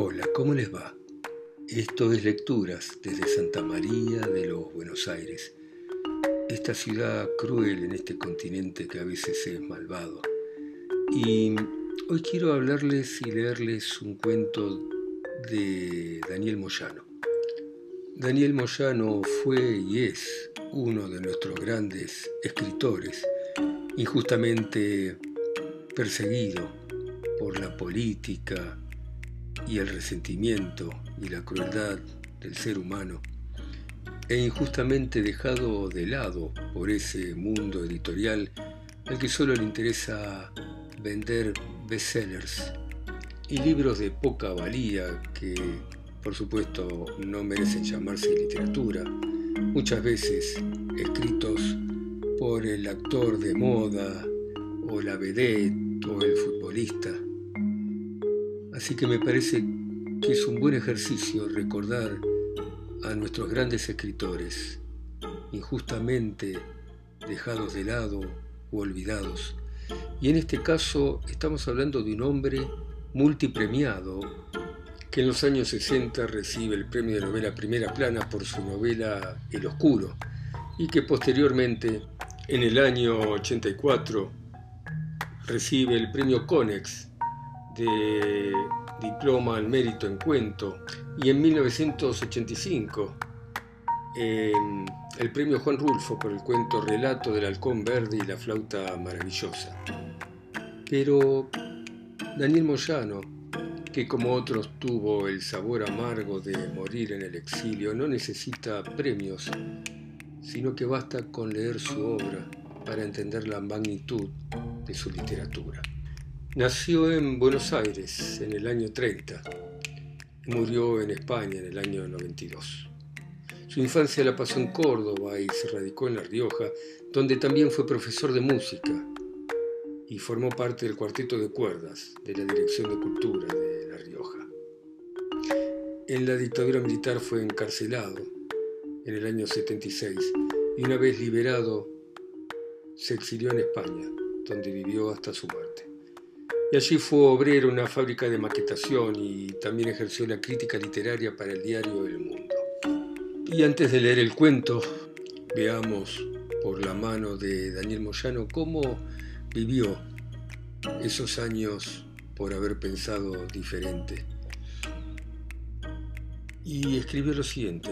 Hola, ¿cómo les va? Esto es Lecturas desde Santa María de los Buenos Aires, esta ciudad cruel en este continente que a veces es malvado. Y hoy quiero hablarles y leerles un cuento de Daniel Moyano. Daniel Moyano fue y es uno de nuestros grandes escritores, injustamente perseguido por la política y el resentimiento y la crueldad del ser humano, e injustamente dejado de lado por ese mundo editorial al que solo le interesa vender bestsellers y libros de poca valía que, por supuesto, no merecen llamarse literatura, muchas veces escritos por el actor de moda o la vedette o el futbolista. Así que me parece que es un buen ejercicio recordar a nuestros grandes escritores, injustamente dejados de lado o olvidados. Y en este caso estamos hablando de un hombre multipremiado que en los años 60 recibe el premio de novela primera plana por su novela El Oscuro y que posteriormente, en el año 84, recibe el premio Conex de diploma al mérito en cuento y en 1985 el premio Juan Rulfo por el cuento Relato del Halcón Verde y la Flauta Maravillosa. Pero Daniel Moyano, que como otros tuvo el sabor amargo de morir en el exilio, no necesita premios, sino que basta con leer su obra para entender la magnitud de su literatura. Nació en Buenos Aires en el año 30 y murió en España en el año 92. Su infancia la pasó en Córdoba y se radicó en La Rioja, donde también fue profesor de música y formó parte del cuarteto de cuerdas de la Dirección de Cultura de La Rioja. En la dictadura militar fue encarcelado en el año 76 y una vez liberado se exilió en España, donde vivió hasta su muerte. Y allí fue obrero en una fábrica de maquetación y también ejerció la crítica literaria para el diario El Mundo. Y antes de leer el cuento, veamos por la mano de Daniel Moyano cómo vivió esos años por haber pensado diferente. Y escribió lo siguiente.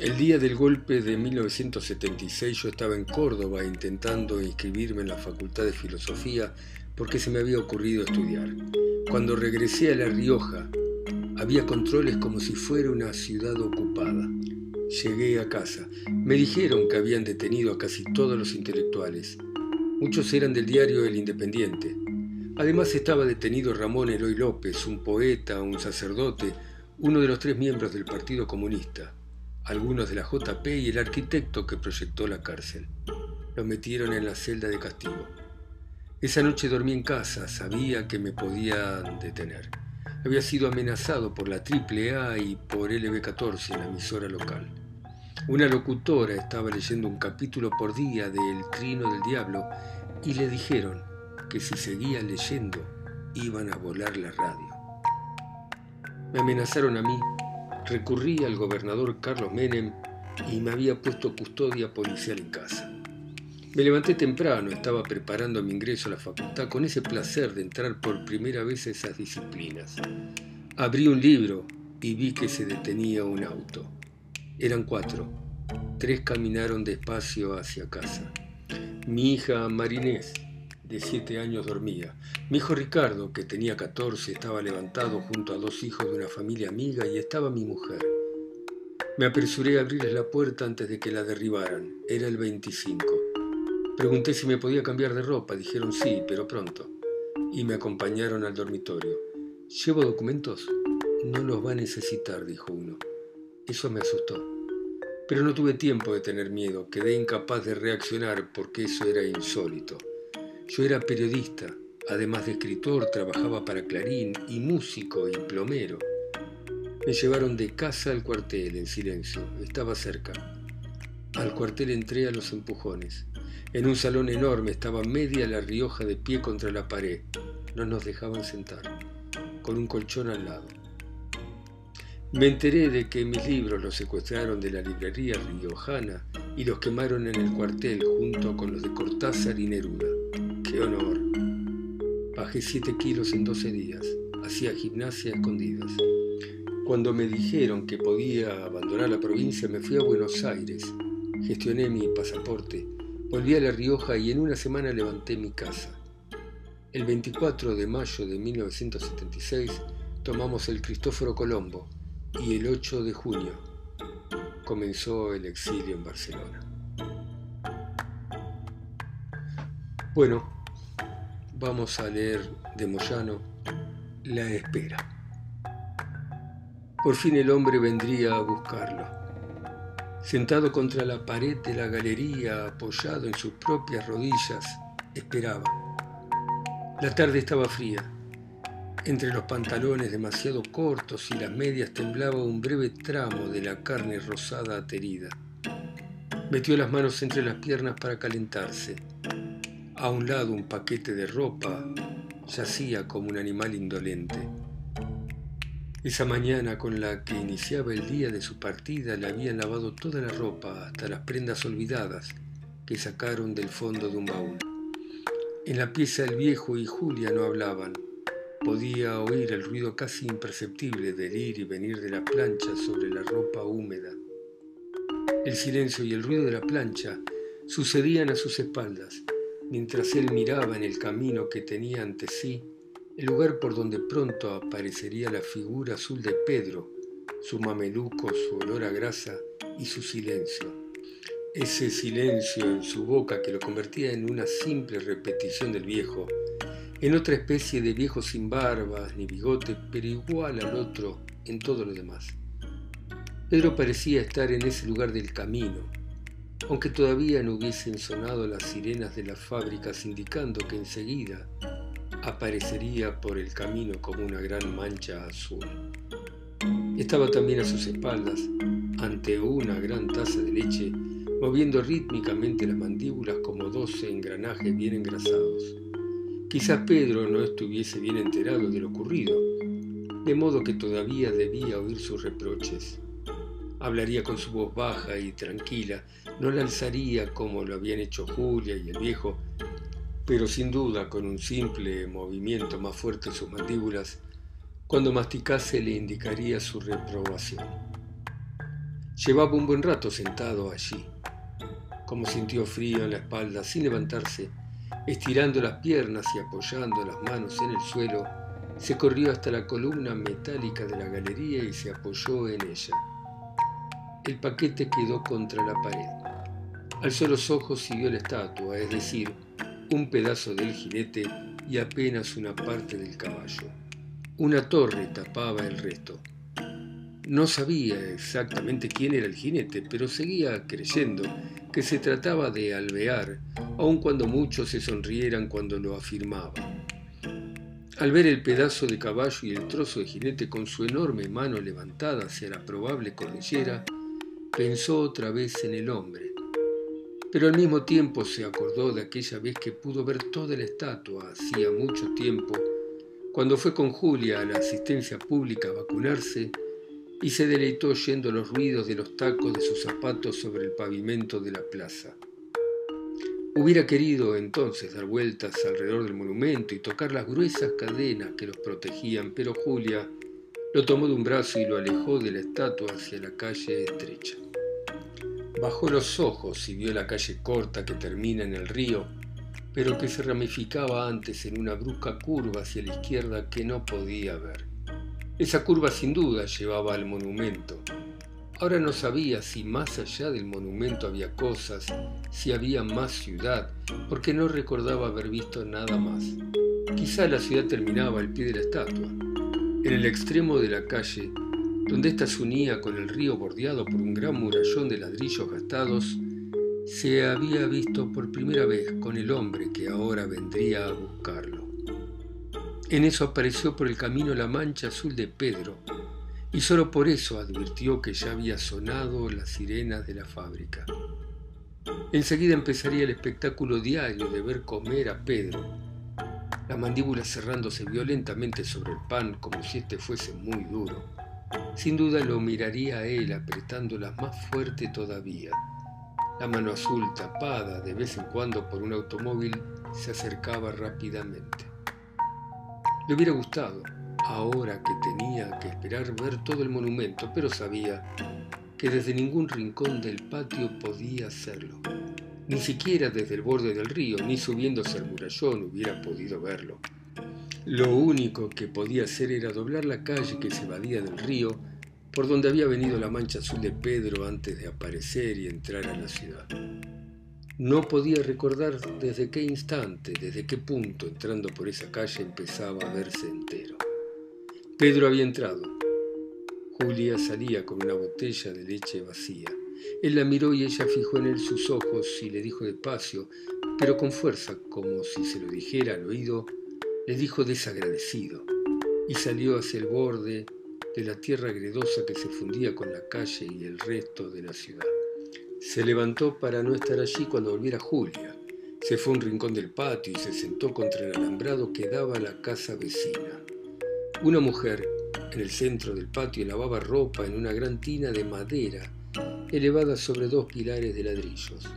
El día del golpe de 1976 yo estaba en Córdoba intentando inscribirme en la Facultad de Filosofía porque se me había ocurrido estudiar. Cuando regresé a La Rioja, había controles como si fuera una ciudad ocupada. Llegué a casa. Me dijeron que habían detenido a casi todos los intelectuales Muchos eran del diario El Independiente. Además estaba detenido Ramón Eloy López, un poeta, un sacerdote, uno de los tres miembros del Partido Comunista, algunos de la JP y el arquitecto que proyectó la cárcel. Lo metieron en la celda de castigo. Esa noche dormí en casa, sabía que me podían detener. Había sido amenazado por la AAA y por LB14 en la emisora local. Una locutora estaba leyendo un capítulo por día de El Trino del Diablo y le dijeron que si seguía leyendo iban a volar la radio. Me amenazaron a mí, recurrí al gobernador Carlos Menem y me había puesto custodia policial en casa. Me levanté temprano, estaba preparando mi ingreso a la facultad con ese placer de entrar por primera vez a esas disciplinas. Abrí un libro y vi que se detenía un auto. Eran cuatro. Tres caminaron despacio hacia casa. Mi hija Marinés, de siete años, dormía. Mi hijo Ricardo, que tenía catorce, estaba levantado junto a dos hijos de una familia amiga y estaba mi mujer. Me apresuré a abrirles la puerta antes de que la derribaran. Era el 25. Pregunté si me podía cambiar de ropa. Dijeron sí, pero pronto. Y me acompañaron al dormitorio. ¿Llevo documentos? No los va a necesitar, dijo uno. Eso me asustó. Pero no tuve tiempo de tener miedo, quedé incapaz de reaccionar porque eso era insólito. Yo era periodista, además de escritor, trabajaba para Clarín y músico y plomero. Me llevaron de casa al cuartel en silencio, estaba cerca. Al cuartel entré a los empujones. En un salón enorme estaba media La Rioja de pie contra la pared. No nos dejaban sentar, con un colchón al lado. Me enteré de que mis libros los secuestraron de la librería riojana y los quemaron en el cuartel junto con los de Cortázar y Neruda. ¡Qué honor! Bajé 7 kilos en 12 días. Hacía gimnasia a escondidas. Cuando me dijeron que podía abandonar la provincia, me fui a Buenos Aires. Gestioné mi pasaporte. Volví a La Rioja y en una semana levanté mi casa. El 24 de mayo de 1976 tomamos el Cristóforo Colombo y el 8 de junio comenzó el exilio en Barcelona. Bueno, vamos a leer de Moyano La espera. Por fin el hombre vendría a buscarlo. Sentado contra la pared de la galería, apoyado en sus propias rodillas, esperaba. La tarde estaba fría entre los pantalones demasiado cortos y las medias temblaba un breve tramo de la carne rosada aterida. Metió las manos entre las piernas para calentarse. A un lado un paquete de ropa yacía como un animal indolente. Esa mañana con la que iniciaba el día de su partida le habían lavado toda la ropa, hasta las prendas olvidadas que sacaron del fondo de un baúl. En la pieza el viejo y Julia no hablaban. Podía oír el ruido casi imperceptible del ir y venir de la plancha sobre la ropa húmeda. El silencio y el ruido de la plancha sucedían a sus espaldas, mientras él miraba en el camino que tenía ante sí, el lugar por donde pronto aparecería la figura azul de Pedro, su mameluco, su olor a grasa y su silencio. Ese silencio en su boca que lo convertía en una simple repetición del viejo, en otra especie de viejo sin barbas ni bigote, pero igual al otro en todo lo demás. Pedro parecía estar en ese lugar del camino, aunque todavía no hubiesen sonado las sirenas de las fábricas indicando que enseguida aparecería por el camino como una gran mancha azul. Estaba también a sus espaldas, ante una gran taza de leche, moviendo rítmicamente las mandíbulas como doce engranajes bien engrasados. Quizás Pedro no estuviese bien enterado de lo ocurrido, de modo que todavía debía oír sus reproches. Hablaría con su voz baja y tranquila, no la alzaría como lo habían hecho Julia y el viejo, pero sin duda con un simple movimiento más fuerte de sus mandíbulas, cuando masticase le indicaría su reprobación. Llevaba un buen rato sentado allí. Como sintió frío en la espalda, sin levantarse, Estirando las piernas y apoyando las manos en el suelo, se corrió hasta la columna metálica de la galería y se apoyó en ella. El paquete quedó contra la pared. Alzó los ojos y vio la estatua, es decir, un pedazo del jinete y apenas una parte del caballo. Una torre tapaba el resto. No sabía exactamente quién era el jinete, pero seguía creyendo que se trataba de alvear, aun cuando muchos se sonrieran cuando lo afirmaba. Al ver el pedazo de caballo y el trozo de jinete con su enorme mano levantada hacia la probable cordillera, pensó otra vez en el hombre. Pero al mismo tiempo se acordó de aquella vez que pudo ver toda la estatua hacía mucho tiempo, cuando fue con Julia a la asistencia pública a vacunarse y se deleitó oyendo los ruidos de los tacos de sus zapatos sobre el pavimento de la plaza. Hubiera querido entonces dar vueltas alrededor del monumento y tocar las gruesas cadenas que los protegían, pero Julia lo tomó de un brazo y lo alejó de la estatua hacia la calle estrecha. Bajó los ojos y vio la calle corta que termina en el río, pero que se ramificaba antes en una brusca curva hacia la izquierda que no podía ver. Esa curva sin duda llevaba al monumento. Ahora no sabía si más allá del monumento había cosas, si había más ciudad, porque no recordaba haber visto nada más. Quizá la ciudad terminaba al pie de la estatua. En el extremo de la calle, donde ésta se unía con el río bordeado por un gran murallón de ladrillos gastados, se había visto por primera vez con el hombre que ahora vendría a buscarlo. En eso apareció por el camino la mancha azul de Pedro, y solo por eso advirtió que ya había sonado las sirenas de la fábrica. Enseguida empezaría el espectáculo diario de ver comer a Pedro, la mandíbula cerrándose violentamente sobre el pan como si éste fuese muy duro. Sin duda lo miraría él apretándolas más fuerte todavía. La mano azul tapada de vez en cuando por un automóvil se acercaba rápidamente. Le hubiera gustado, ahora que tenía que esperar ver todo el monumento, pero sabía que desde ningún rincón del patio podía hacerlo. Ni siquiera desde el borde del río, ni subiéndose al murallón hubiera podido verlo. Lo único que podía hacer era doblar la calle que se evadía del río, por donde había venido la mancha azul de Pedro antes de aparecer y entrar a la ciudad. No podía recordar desde qué instante, desde qué punto, entrando por esa calle, empezaba a verse entero. Pedro había entrado. Julia salía con una botella de leche vacía. Él la miró y ella fijó en él sus ojos y le dijo despacio, pero con fuerza, como si se lo dijera al oído, le dijo desagradecido, y salió hacia el borde de la tierra gredosa que se fundía con la calle y el resto de la ciudad. Se levantó para no estar allí cuando volviera Julia. Se fue a un rincón del patio y se sentó contra el alambrado que daba a la casa vecina. Una mujer en el centro del patio lavaba ropa en una gran tina de madera elevada sobre dos pilares de ladrillos.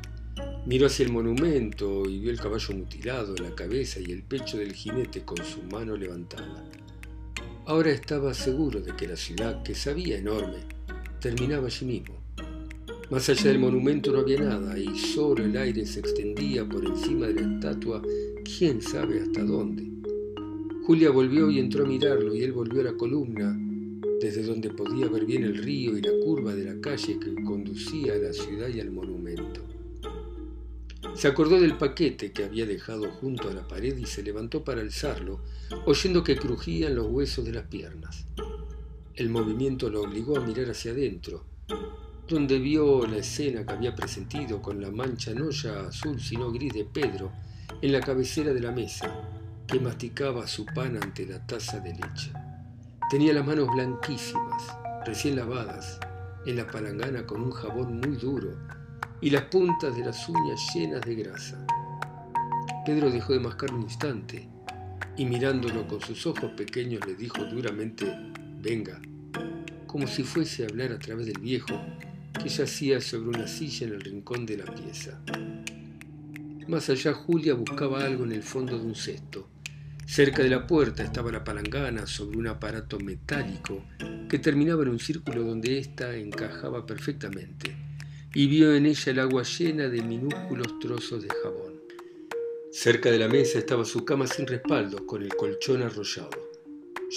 Miró hacia el monumento y vio el caballo mutilado, la cabeza y el pecho del jinete con su mano levantada. Ahora estaba seguro de que la ciudad, que sabía enorme, terminaba allí mismo. Más allá del monumento no había nada y solo el aire se extendía por encima de la estatua, quién sabe hasta dónde. Julia volvió y entró a mirarlo y él volvió a la columna, desde donde podía ver bien el río y la curva de la calle que conducía a la ciudad y al monumento. Se acordó del paquete que había dejado junto a la pared y se levantó para alzarlo, oyendo que crujían los huesos de las piernas. El movimiento lo obligó a mirar hacia adentro, donde vio la escena que había presentido con la mancha no ya azul sino gris de Pedro en la cabecera de la mesa, que masticaba su pan ante la taza de leche. Tenía las manos blanquísimas, recién lavadas, en la palangana con un jabón muy duro y las puntas de las uñas llenas de grasa. Pedro dejó de mascar un instante y mirándolo con sus ojos pequeños le dijo duramente, venga, como si fuese a hablar a través del viejo que yacía sobre una silla en el rincón de la pieza. Más allá Julia buscaba algo en el fondo de un cesto. Cerca de la puerta estaba la palangana sobre un aparato metálico que terminaba en un círculo donde ésta encajaba perfectamente y vio en ella el agua llena de minúsculos trozos de jabón. Cerca de la mesa estaba su cama sin respaldo, con el colchón arrollado.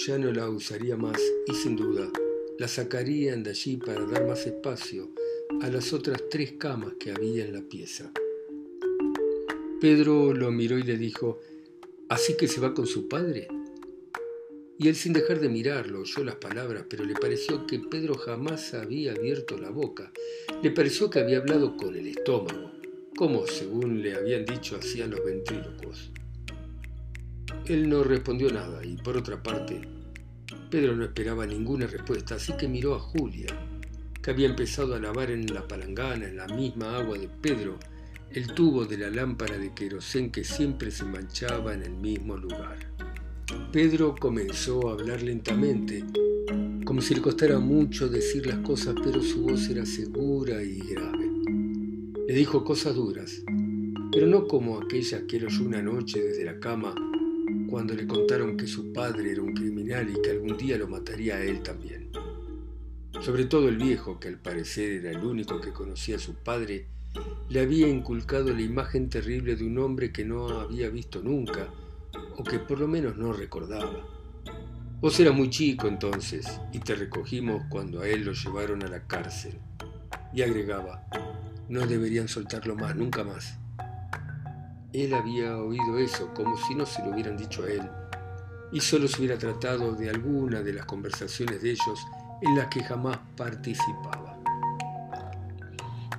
Ya no la usaría más y sin duda la sacarían de allí para dar más espacio a las otras tres camas que había en la pieza. Pedro lo miró y le dijo, ¿Así que se va con su padre? Y él sin dejar de mirarlo oyó las palabras, pero le pareció que Pedro jamás había abierto la boca. Le pareció que había hablado con el estómago, como según le habían dicho hacían los ventrílocos. Él no respondió nada y por otra parte, Pedro no esperaba ninguna respuesta, así que miró a Julia, que había empezado a lavar en la palangana, en la misma agua de Pedro, el tubo de la lámpara de querosén que siempre se manchaba en el mismo lugar. Pedro comenzó a hablar lentamente, como si le costara mucho decir las cosas, pero su voz era segura y grave. Le dijo cosas duras, pero no como aquellas que él oyó una noche desde la cama cuando le contaron que su padre era un criminal y que algún día lo mataría a él también. Sobre todo el viejo, que al parecer era el único que conocía a su padre, le había inculcado la imagen terrible de un hombre que no había visto nunca o que por lo menos no recordaba. Vos eras muy chico entonces y te recogimos cuando a él lo llevaron a la cárcel. Y agregaba, no deberían soltarlo más, nunca más. Él había oído eso como si no se lo hubieran dicho a él y solo se hubiera tratado de alguna de las conversaciones de ellos en las que jamás participaba.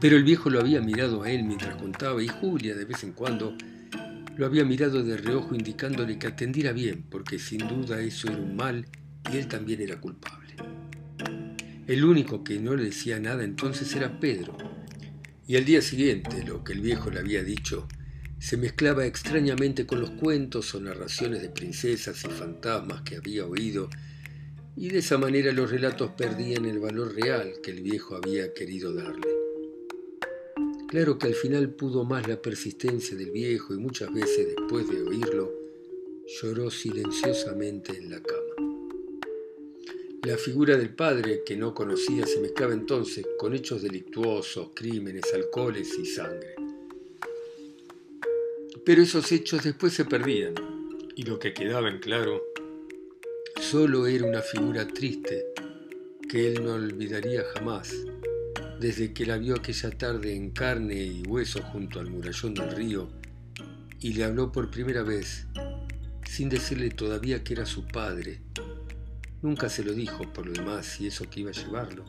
Pero el viejo lo había mirado a él mientras contaba y Julia de vez en cuando lo había mirado de reojo indicándole que atendiera bien, porque sin duda eso era un mal y él también era culpable. El único que no le decía nada entonces era Pedro, y al día siguiente lo que el viejo le había dicho se mezclaba extrañamente con los cuentos o narraciones de princesas y fantasmas que había oído y de esa manera los relatos perdían el valor real que el viejo había querido darle. Claro que al final pudo más la persistencia del viejo y muchas veces después de oírlo, lloró silenciosamente en la cama. La figura del padre que no conocía se mezclaba entonces con hechos delictuosos, crímenes, alcoholes y sangre. Pero esos hechos después se perdían y lo que quedaba en claro solo era una figura triste que él no olvidaría jamás, desde que la vio aquella tarde en carne y hueso junto al murallón del río y le habló por primera vez, sin decirle todavía que era su padre. Nunca se lo dijo por lo demás y eso que iba a llevarlo,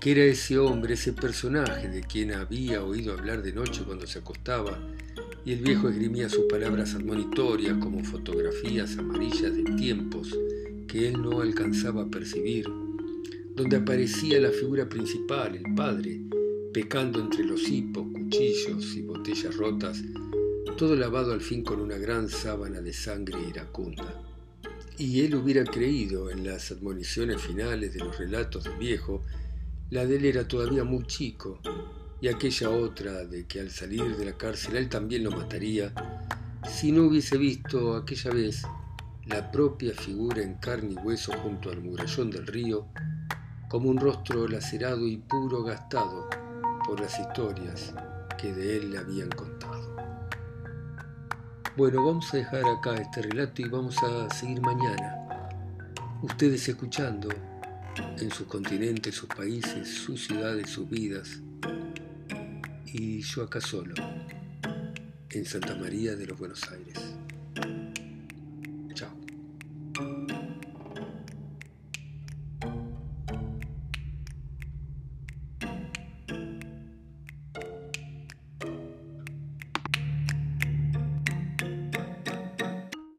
que era ese hombre, ese personaje de quien había oído hablar de noche cuando se acostaba y el viejo esgrimía sus palabras admonitorias como fotografías amarillas de tiempos que él no alcanzaba a percibir, donde aparecía la figura principal, el padre, pecando entre los hipos, cuchillos y botellas rotas, todo lavado al fin con una gran sábana de sangre iracunda. Y él hubiera creído en las admoniciones finales de los relatos del viejo, la de él era todavía muy chico, y aquella otra de que al salir de la cárcel él también lo mataría, si no hubiese visto aquella vez la propia figura en carne y hueso junto al murallón del río, como un rostro lacerado y puro gastado por las historias que de él le habían contado. Bueno, vamos a dejar acá este relato y vamos a seguir mañana. Ustedes escuchando en sus continentes, sus países, sus ciudades, sus vidas. Y yo acá solo, en Santa María de los Buenos Aires.